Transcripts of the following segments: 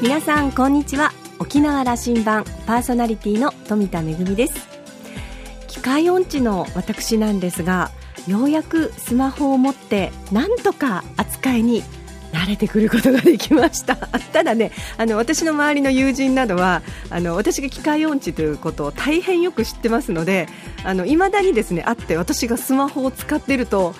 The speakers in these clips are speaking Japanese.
皆さんこんにちは。沖縄羅針盤パーソナリティの富田恵です。機械音痴の私なんですがようやくスマホを持ってなんとか扱いに慣れてくることができました。ただねあの私の周りの友人などはあの私が機械音痴ということを大変よく知ってますのでいまだにですね会って私がスマホを使っていると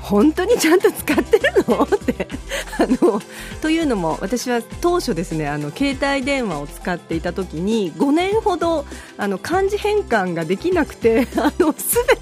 本当にちゃんと使ってるの？って。あのというのも私は当初ですねあの携帯電話を使っていた時に5年ほどあの漢字変換ができなくて あの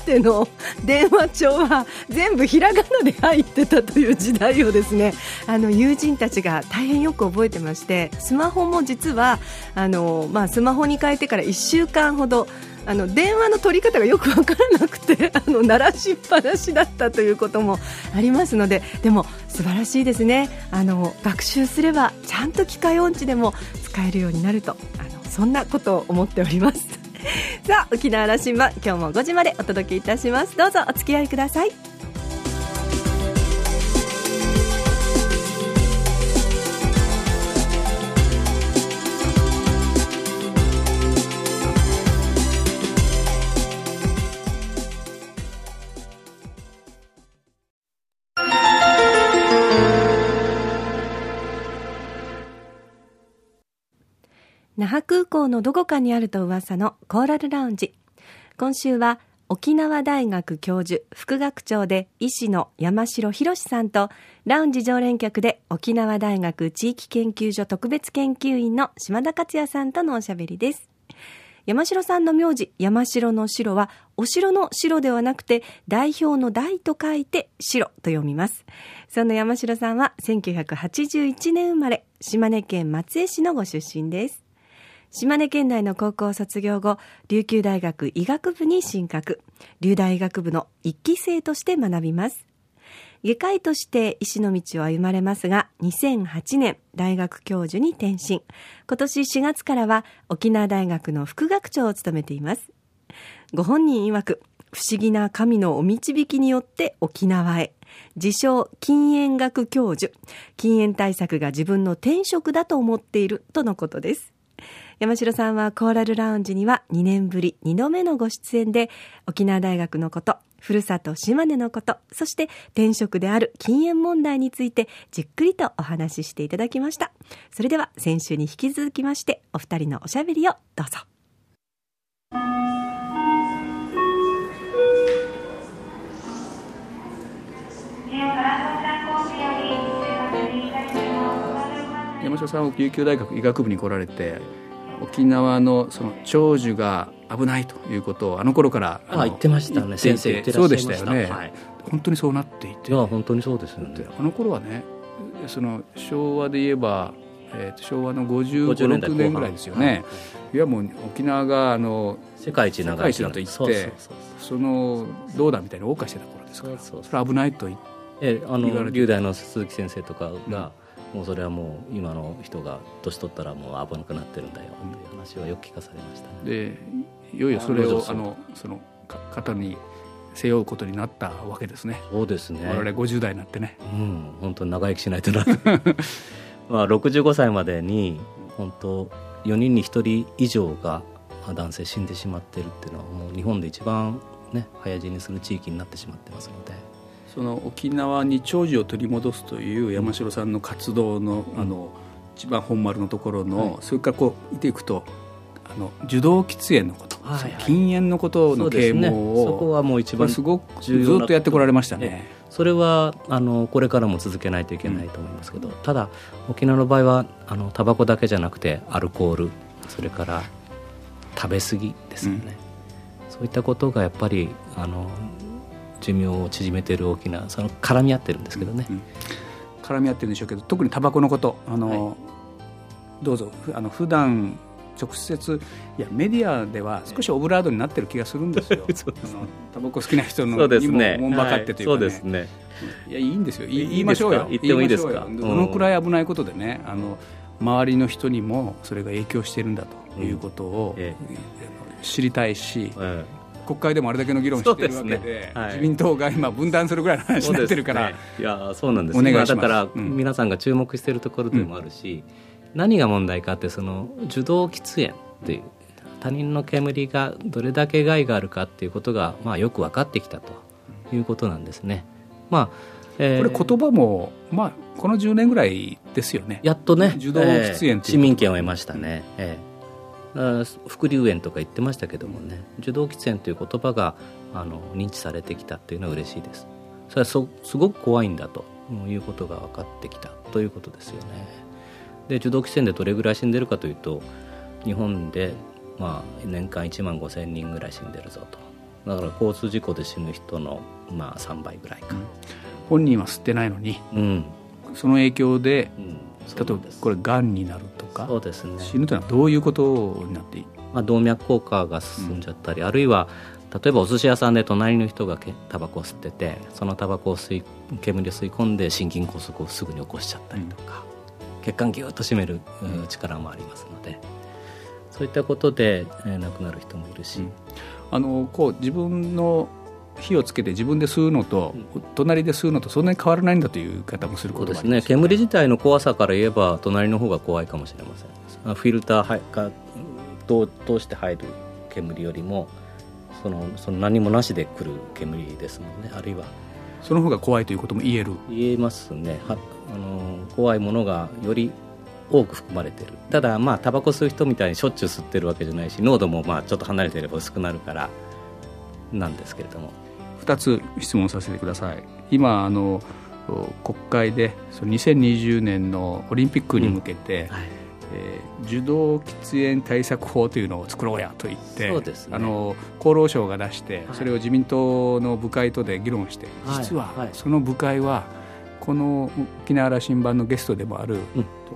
全ての電話帳は全部ひらがなで入ってたという時代をですねあの友人たちが大変よく覚えてましてスマホも実はあの、まあ、スマホに変えてから1週間ほどあの電話の取り方がよく分からなくて あの鳴らしっぱなしだったということもありますのででも素晴らしいですね。あの学習すればちゃんと機械音痴でも使えるようになるとあのそんなことを思っております。さあ沖縄羅針盤今日も5時までお届けいたします。どうぞお付き合いください。港のどこかにあると噂のコーラルラウンジ。今週は沖縄大学教授副学長で医師の山城博さんとラウンジ常連客で沖縄大学地域研究所特別研究員の島田克也さんとのおしゃべりです。山城さんの名字山城の城はお城の城ではなくて代表の代と書いて城と読みます。そんな山城さんは1981年生まれ島根県松江市のご出身です。島根県内の高校卒業後、琉球大学医学部に進学。琉大医学部の一期生として学びます。外科医として医師の道を歩まれますが、2008年、大学教授に転身。今年4月からは沖縄大学の副学長を務めています。ご本人曰く、不思議な神のお導きによって沖縄へ。自称禁煙学教授。禁煙対策が自分の転職だと思っているとのことです。山城さんはコーラルラウンジには2年ぶり2度目のご出演で沖縄大学のこと、ふるさと島根のこと、そして転職である禁煙問題についてじっくりとお話ししていただきました。それでは先週に引き続きましてお二人のおしゃべりをどうぞ。山城さんは琉球大学医学部に来られて沖縄のその長寿が危ないということをあの頃からあ言ってましたね。先生そうでしたよね、はい、本当にそうなっていて。いや本当にそうですよね。あの頃はねその昭和で言えば、えー、昭和の55、6年ぐらいですよね、はい、いやもう沖縄があの世界一長い世界一だと言ってそのどうだみたいな謳歌してた頃ですから。それ危ないと言ってえあの龍大の鈴木先生とかが、もうそれはもう今の人が年取ったらもう危なくなってるんだよという話はよく聞かされました、ね、でいよいよそれをあのその方に背負うことになったわけですね。そうですね。我々50代になってね。うん本当に長生きしないとな まあ65歳までに本当4人に1人以上が男性死んでしまってるっていうのはもう日本で一番ね早死にする地域になってしまってますのでその沖縄に長寿を取り戻すという山城さんの活動の,、あの一番本丸のところの、はい、それからこう見ていくとあの受動喫煙のこと、はいはい、禁煙のことの啓蒙をそ、ね,、こはもう一番すごくずっとやってこられましたね。それはあのこれからも続けないといけないと思いますけど、うん、ただ沖縄の場合はあのタバコだけじゃなくてアルコールそれから食べ過ぎですよね、うん、そういったことがやっぱりあの寿命を縮めている大きなその絡み合ってるんですけどね、うんうん、絡み合ってるんでしょうけど特にタバコのことあの、はい、どうぞ。あの普段直接いやメディアでは少しオブラードになってる気がするんですよ。タバコ好きな人のにももんばかってというかね、そうですね。いやいいんですよ。言いましょうよ。言ってもいいですか？どのくらい危ないことでねあの周りの人にもそれが影響しているんだということを、ええ、知りたいし、え国会でもあれだけの議論してるわけで、ね。はい、自民党が今分断するぐらいの話になってるから、ね、いやそうなんです。お願いしだから、皆さんが注目しているところでもあるし、うん、何が問題かってその受動喫煙っていう他人の煙がどれだけ害があるかっていうことが、まあ、よく分かってきたということなんですね。まあえー、これ言葉も、まあ、この10年ぐらいですよね。やっとね受動喫煙、えー、市民権を得ましたね、えー、副流煙とか言ってましたけどもね。受動喫煙という言葉があの認知されてきたというのは嬉しいです。それはそすごく怖いんだということが分かってきたということですよね。で受動喫煙でどれぐらい死んでるかというと日本でまあ、年間1万5千人ぐらい死んでるぞと。だから交通事故で死ぬ人の、まあ、3倍ぐらいか、うん、本人は吸ってないのに、うん、その影響で、うん、例えばこれがんになるとかそうです、ね、死ぬというのはどういうことになっていい、まあ、動脈硬化が進んじゃったり、あるいは例えばお寿司屋さんで隣の人がタバコを吸っててそのタバコを吸い煙を吸い込んで心筋梗塞をすぐに起こしちゃったりとか、血管ぎゅっと締める力もありますので。そういったことで、えー、亡くなる人もいるし、うん、あのこう自分の火をつけて自分で吸うのと、うん、隣で吸うのとそんなに変わらないんだという方もすることですね。煙自体の怖さから言えば隣の方が怖いかもしれません。フィルターが通して入る煙よりもそのその何もなしで来る煙ですもんね。あるいはその方が怖いということも言える。言えますね。はあの怖いものがより多く含まれてる。ただまあタバコ吸う人みたいにしょっちゅう吸ってるわけじゃないし濃度もまあちょっと離れてれば薄くなるからなんですけれども2つ質問させてください。今あの国会でその2020年のオリンピックに向けて、うんはい、えー、受動喫煙対策法というのを作ろうやと言って、ね、あの厚労省が出して、それを自民党の部会とで議論して、はい、実はその部会はこの沖縄羅針盤のゲストでもある、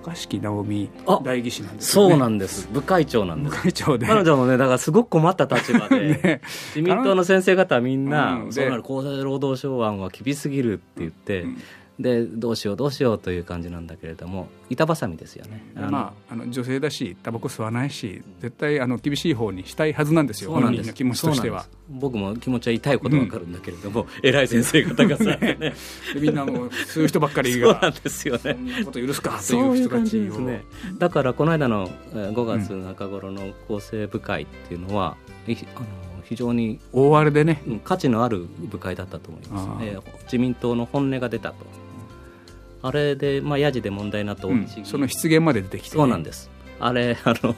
渡嘉敷直美代議士なんです、ね、そうなんです。部会長なんです。部会長で。彼女もねだからすごく困った立場で、ね、自民党の先生方はみんな、うん、そうなる厚生労働省案は厳しすぎるって言って、うんでどうしようどうしようという感じなんだけれども板挟みですよね。まあ、あの女性だしタバコ吸わないし絶対あの厳しい方にしたいはずなんですよ本人の気持ちとしては。僕も気持ちは痛いことわかるんだけれども、うん、偉い先生方がさ、ね、みんなもう吸う人ばっかりが そうなんですよね。そんなこと許すかという人たちを。ね、だからこの間の5月中頃の厚生部会っていうのは、うん、あの非常に大荒れでね、価値のある部会だったと思います、えー、自民党の本音が出たとあれで、まあ、ヤジで問題になったうん、その失言まで出てきて、ね、そうなんです。あれ あの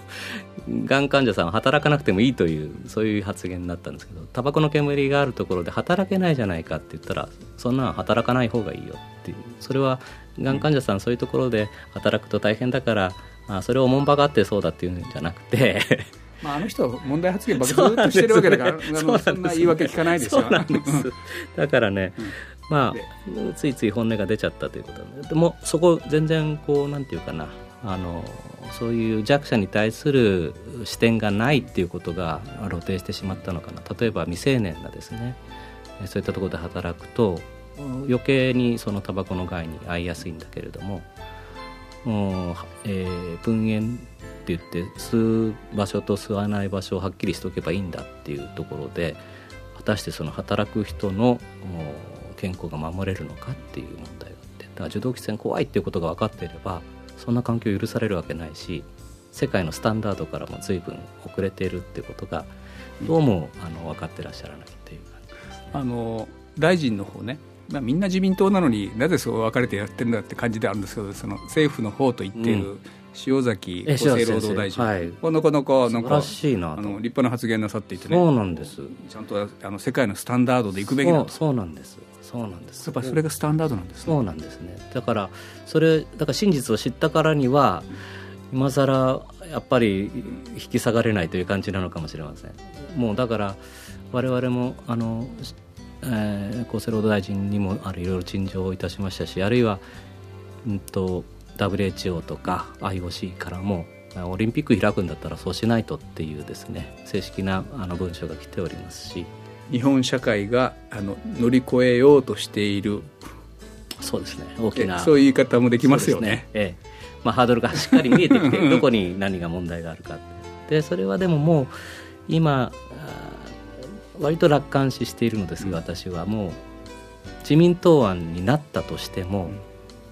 がん患者さんは働かなくてもいいというそういう発言になったんですけどタバコの煙があるところで働けないじゃないかって言ったらそんな働かない方がいいよっていう。それはがん患者さん、そういうところで働くと大変だからあそれをおもんばがってそうだっていうんじゃなくて。まあ、あの人は問題発言ばっかりずっとしてるわけだから、そんな言い訳聞かないです。よだからね、うんまあ、ついつい本音が出ちゃったということで。でもそこ全然こうなんていうかな。あのそういう弱者に対する視点がないっていうことが露呈してしまったのかな。例えば未成年がですねそういったところで働くと余計にそのタバコの害に遭いやすいんだけれども、えー、分煙って言って吸う場所と吸わない場所をはっきりしておけばいいんだっていうところで果たしてその働く人の健康が守れるのかっていう問題があってだから受動喫煙怖いっていうことが分かっていればそんな環境を許されるわけないし世界のスタンダードからも随分遅れているっていうことがどうもあの分かってらっしゃらないっていう感じです、ね、あの大臣の方ね。まあ、みんな自民党なのになぜそう分かれてやってるんだって感じであるんですけどその政府の方と言っている塩崎厚生労働大臣、はい、このなかなかなんかあの立派な発言なさっていてね。そうなんです。ちゃんとあの世界のスタンダードでいくべきだと。そうなんですそうなんです。やっぱそれがスタンダードなんですね。そうなんですね。だからそれだから真実を知ったからには今更やっぱり引き下がれないという感じなのかもしれません。もうだから我々もあの、えー、厚生労働大臣にもあるいろいろ陳情をいたしましたしあるいは、うんと、WHO とか IOC からもオリンピック開くんだったらそうしないとっていうですね正式なあの文書が来ておりますし日本社会があの乗り越えようとしている。そうですね。大きなそういう言い方もできますよね、ね、ええ。まあ、ハードルがしっかり見えてきてどこに何が問題があるかでそれはでももう今割と楽観視しているのですが、私はもう自民党案になったとしても、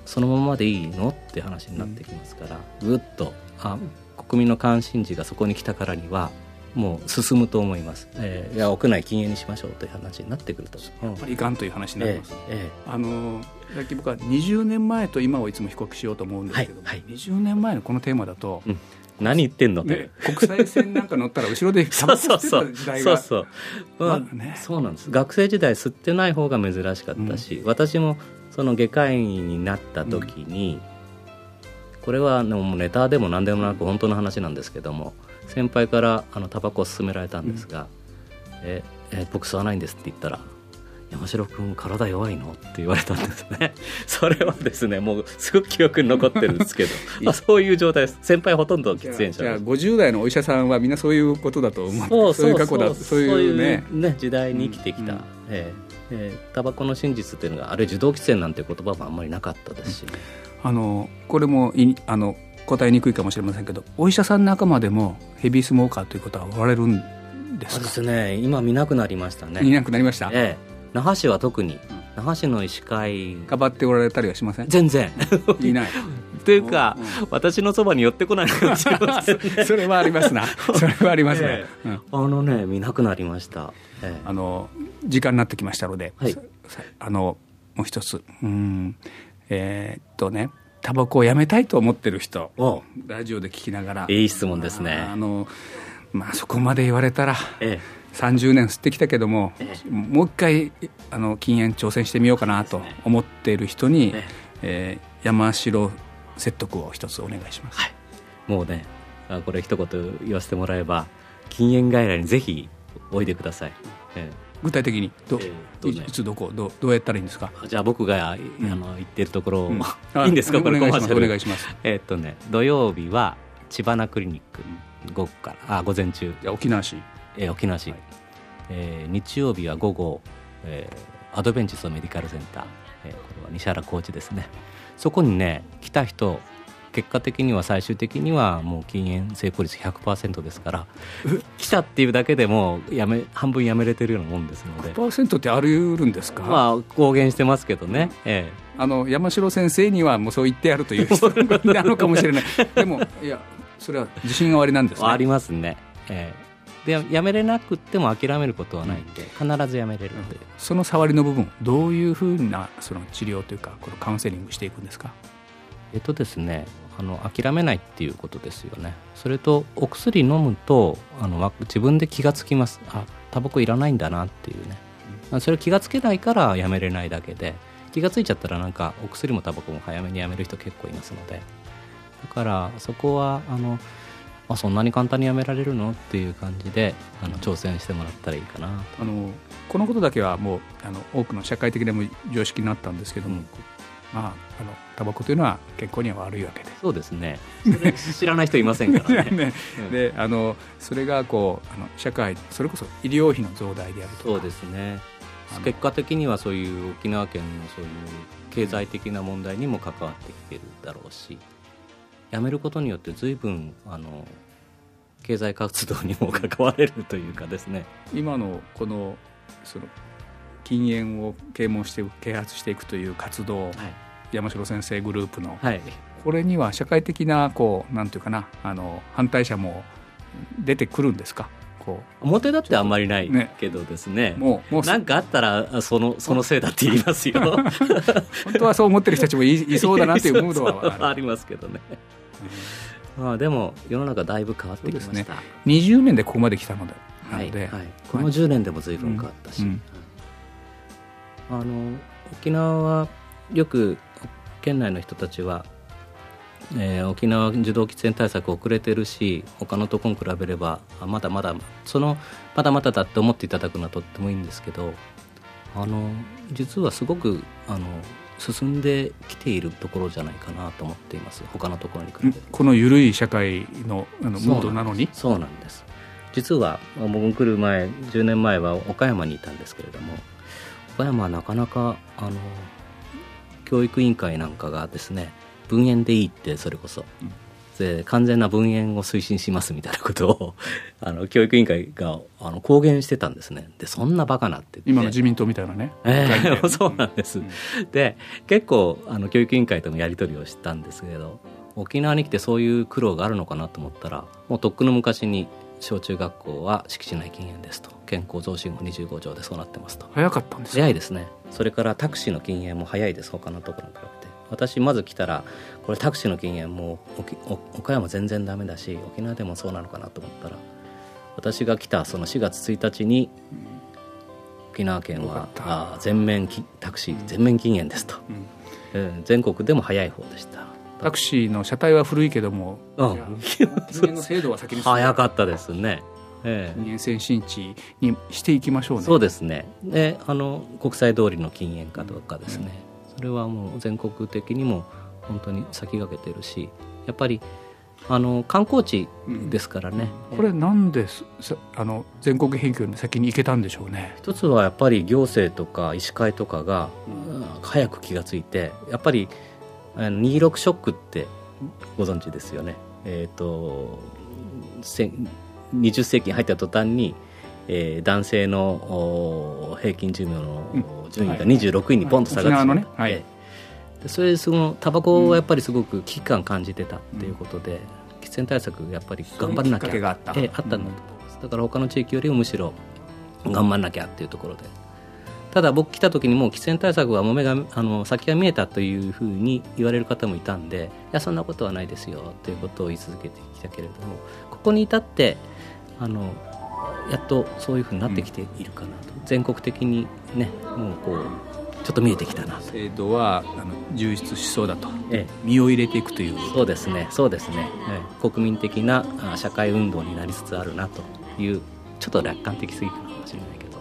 そのままでいいのって話になってきますから、ぐっとあ国民の関心事がそこに来たからにはもう進むと思います、えー、いや屋内禁煙にしましょうという話になってくると。やっぱりいかんという話になります、えーえー、あの僕は20年前と今をいつも比較しようと思うんですけども、はいはい、20年前のこのテーマだと、うん。何言ってんの、ね、国際線なんか乗ったら後ろでタバコ吸ってた時代がそうそう。そう、まあね、そうなんです。学生時代吸ってない方が珍しかったし、うん、私もその外科医になった時に、うん、これはもうネタでも何でもなく本当の話なんですけども先輩からあのタバコを勧められたんですが「うん、ええ僕吸わないんです」って言ったら山城君体弱いのって言われたんですね。それはですねもうすごく記憶に残ってるんですけどあそういう状態です。先輩ほとんど喫煙者じゃあ50代のお医者さんはみんなそういうことだと思うそういう過去だそういうねね。時代に生きてきた、うん、えーえー、タバコの真実っていうのがあれ受動喫煙なんていう言葉もあんまりなかったですし、ね、うん、あのこれもいあの答えにくいかもしれませんけどお医者さん仲間でもヘビースモーカーということはおられるんですか？ですね。今見なくなりましたね。見なくなりました、ええ。那覇市は特に、那覇市の医師会。かばっておられたりはしません？全然。いない。というか、私のそばに寄ってこないかもしれません、ね、それはありますな。それはありますね、えーうん、あのね見なくなりました、えー、あの時間になってきましたので、はい、あのもう一つ。うんえー、っとねタバコをやめたいと思ってる人ラジオで聞きながらいい質問ですね。あのまあそこまで言われたら、ええ。30年吸ってきたけども、ええ、もう一回あの禁煙挑戦してみようかなと思っている人に、ええ。ー、山城説得を一つお願いします、はい、もうねこれ一言言わせてもらえば禁煙外来にぜひおいでください、ええ、具体的にど、えーね、いつどこどどうやったらいいんですか？じゃあ僕が、うん、あの行ってるところ、うん、いいんですか？これお願いします。えっとね土曜日は千葉なクリニック午後からあ午前中。沖縄市。えー、沖縄市、はい、えー、日曜日は午後、えー、アドベンチストメディカルセンター、えー、これは西原コーチですね。そこにね来た人結果的には最終的にはもう禁煙成功率100%ですから来たっていうだけでもやめ半分やめれてるようなもんですので。100%ってあり得るんですか？まあ公言してますけどね、ええ、あの山城先生にはもうそう言ってやるという人なのかもしれない。でもいやそれは自信がおありなんですね。ありますね、ええ。でやめれなくても諦めることはないんで必ずやめれるので、その触りの部分どういうふうなその治療というかこのカウンセリングしていくんですか？えっとですねあの諦めないっていうことですよね。それとお薬飲むとあの自分で気がつきます。あタバコいらないんだなっていうね、うん、それ気がつけないからやめれないだけで。気がついちゃったらなんかお薬もタバコも早めにやめる人結構いますので。だからそこはあのあそんなに簡単にやめられるのっていう感じであの挑戦してもらったらいいかなあのこのことだけはもうあの多くの社会的でも常識になったんですけども、うん、まあ、あのタバコというのは健康には悪いわけで。そうですね。知らない人いませんからね。ね、であのそれがこうあの社会それこそ医療費の増大であるとそうですね。結果的にはそういう沖縄県のそういう経済的な問題にも関わってきてるだろうしやめることによって随分あの経済活動にも関われるというかですね。今のこのその禁煙を啓蒙して啓発していくという活動、はい、山城先生グループの、はい、これには社会的なこうなんていうかなあの反対者も出てくるんですか？こう。表だってあんまりないけどですね、ね、もうもうなんかあったらそのそのせいだって言いますよ。本当はそう思ってる人たちもいいそうだなっていうムードはあ りますけどね。まあ、でも世の中だいぶ変わってきました、ね、20年でここまで来たのではいはい、この10年でも随分変わったし、うんうん、あの沖縄はよく県内の人たちは、えー、沖縄受動喫煙対策遅れてるし他のところに比べればまだまだそのまだまだだって思っていただくのはとってもいいんですけどあの実はすごくあの進んできているところじゃないかなと思っています。他のところに比べて。この緩い社会のあのムードなのに？そうなんです。実は僕来る前10年前は岡山にいたんですけれども岡山はなかなかあの教育委員会なんかがですね分煙でいいってそれこそ、で完全な分煙を推進しますみたいなことを あの教育委員会があの公言してたんですね。でそんなバカなって今の自民党みたいなね、えー、そうなんです、うん、で結構あの教育委員会とのやり取りをしたんですけど沖縄に来てそういう苦労があるのかなと思ったらもうとっくの昔に小中学校は敷地内禁煙ですと健康増進法25条でそうなってますと。早かったんです早いですね。それからタクシーの禁煙も早いです。他のところに比べて。私まず来たらこれタクシーの禁煙も岡山全然ダメだし沖縄でもそうなのかなと思ったら私が来たその4月1日に沖縄県はあ全面タクシー全面禁煙ですと、うん、えー、全国でも早い方でした。タクシーの車体は古いけども、うん、の制度は先に早かったですね。ええ、禁煙先進地にしていきましょうねそうですね。であの国際通りの禁煙かどうかですね、うんそれはもう全国的にも本当に先駆けてるしやっぱりあの観光地ですからね、うん、これなんであの全国返却に先に行けたんでしょうね。一つはやっぱり行政とか医師会とかが早く気が付いてやっぱり26ショックってご存知ですよね。えっ、ー、と20世紀に入った途端にえー、男性の平均寿命の順位が26位にポンと下がってしまって、はい、それそのタバコはやっぱりすごく危機感感じてたっていうことで、喫煙対策やっぱり頑張らなきゃあった,、えー、あったんだと思います、だから他の地域よりもむしろ頑張らなきゃっていうところで。ただ僕来た時にもう喫煙対策はもめがあの先が見えたというふうに言われる方もいたんでいやそんなことはないですよということを言い続けてきたけれどもここに至ってあのやっとそういうふうになってきているかなと、うん、全国的にねもうこうちょっと見えてきたな制度はあの充実しそうだと、ええ、身を入れていくという。そうですね。そうですね、ええ、国民的な社会運動になりつつあるなと。いうちょっと楽観的すぎるかもしれないけど。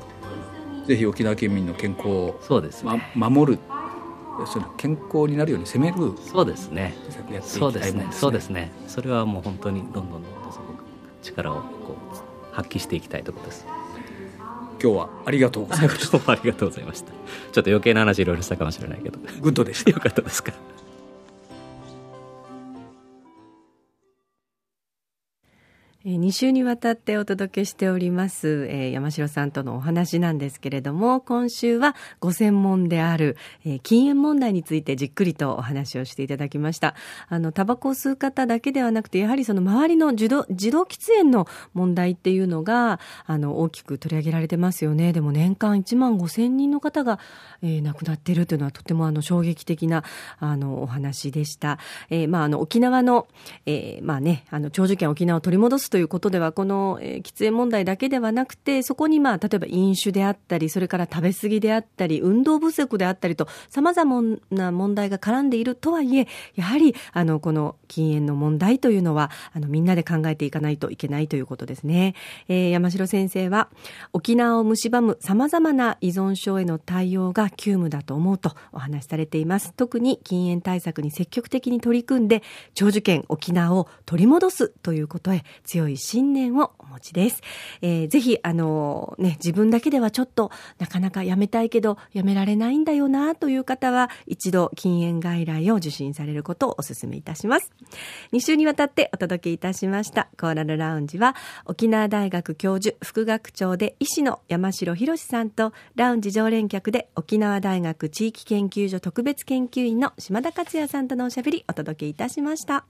ぜひ沖縄県民の健康をそうです、ね、ま、守るその健康になるように攻めるそうですね。そうですね。そうですね。それはもう本当にどんどんどんどんすごく力をこう発揮していきたいところです。今日はありがとうございました。ありがとうございました。ちょっと余計な話いろいろしたかもしれないけど。グッドでした。よかったですか2週にわたってお届けしております、えー、山城さんとのお話なんですけれども、今週はご専門である、えー、禁煙問題についてじっくりとお話をしていただきました。あの、タバコを吸う方だけではなくて、やはりその周りの自動、自動喫煙の問題っていうのが、あの、大きく取り上げられてますよね。でも年間1万5千人の方が、えー、亡くなっているというのはとてもあの、衝撃的な、あの、お話でした。えー、まあ、あの、沖縄の、えー、まあね、あの、長寿県沖縄を取り戻すということでは、この、えー、喫煙問題だけではなくて、そこにまあ、例えば飲酒であったり、それから食べ過ぎであったり、運動不足であったりと、様々な問題が絡んでいるとはいえ、やはり、あの、この禁煙の問題というのは、あの、みんなで考えていかないといけないということですね。えー、山城先生は、沖縄を蝕む様々な依存症への対応が急務だと思うとお話しされています。特に禁煙対策に積極的に取り組んで、長寿県沖縄を取り戻すということへ強強い信念をお持ちです。えー、ぜひ、あのね、自分だけではちょっとなかなかやめたいけど、やめられないんだよなという方は、一度禁煙外来を受診されることをお勧めいたします。2週にわたってお届けいたしました、コーラルラウンジは、沖縄大学教授、副学長で医師の山城博さんと、ラウンジ常連客で沖縄大学地域研究所特別研究員の島田克也さんとのおしゃべりお届けいたしました。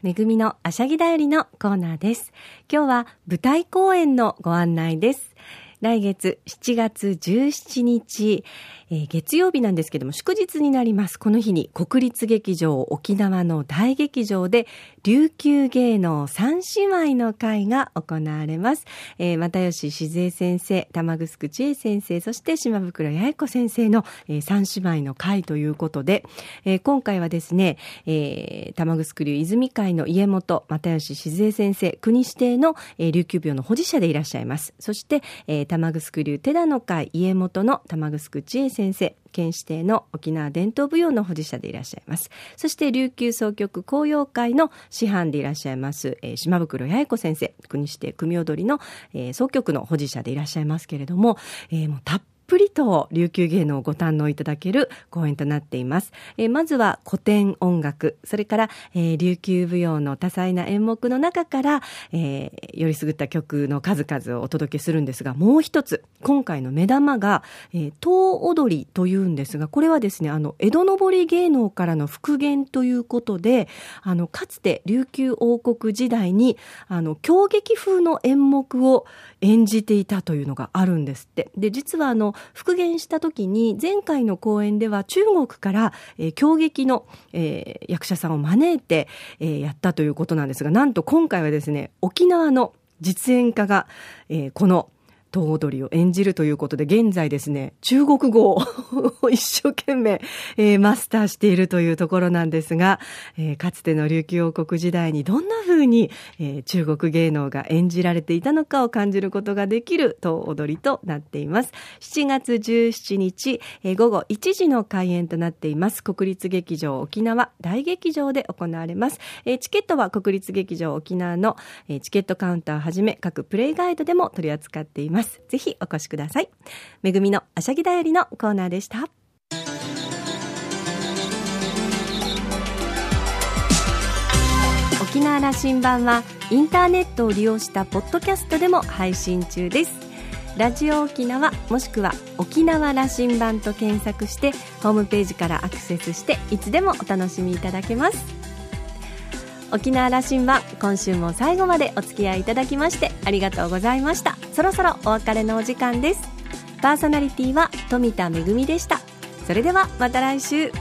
めぐみのあしゃぎだよりのコーナーです。今日は舞台公演のご案内です。来月7月17日、えー、月曜日なんですけども祝日になります。この日に国立劇場沖縄の大劇場で琉球芸能三姉妹の会が行われます。えー、又吉静江先生、玉城千恵先生、そして島袋八重子先生の、えー、三姉妹の会ということで、えー、今回はですね、えー、玉城流泉会の家元、又吉静江先生、国指定の、えー、琉球病の保持者でいらっしゃいます。そして、えー、玉城流寺の会家元の玉城千恵先生、先生県指定の沖縄伝統舞踊の保持者でいらっしゃいます。そして琉球総局紅葉会の師範でいらっしゃいます、えー、島袋八重子先生、国指定組踊りの、えー、総局の保持者でいらっしゃいますけれども、えー、もうたっぷりと琉球芸能をご堪能いただける公演となっています。えー、まずは古典音楽、それから、えー、琉球舞踊の多彩な演目の中から、えー、よりすぐった曲の数々をお届けするんですが、もう一つ、今回の目玉が、えー、東踊りというんですが、これはですね、あの、江戸のぼり芸能からの復元ということで、あの、かつて琉球王国時代に、あの、狂劇風の演目を演じていたというのがあるんですって。で、実はあの、復元した時に、前回の公演では中国から、えー、京劇の、えー、役者さんを招いて、えー、やったということなんですが、なんと今回はですね、沖縄の実演家が、えー、この東踊りを演じるということで、現在ですね、中国語を一生懸命、えー、マスターしているというところなんですが、えー、かつての琉球王国時代にどんな風に、えー、中国芸能が演じられていたのかを感じることができる東踊りとなっています。7月17日、えー、午後1時の開演となっています。国立劇場沖縄大劇場で行われます。えー、チケットは国立劇場沖縄の、えー、チケットカウンターはじめ各プレイガイドでも取り扱っています。ます。ぜひお越しください。めぐみのあしゃぎだよりのコーナーでした。沖縄羅針盤はインターネットを利用したポッドキャストでも配信中です。ラジオ沖縄もしくは沖縄羅針盤と検索してホームページからアクセスしていつでもお楽しみいただけます。沖縄羅針盤今週も最後までお付き合いいただきましてありがとうございましたそろそろお別れのお時間です。パーソナリティは富田恵でした。それではまた来週。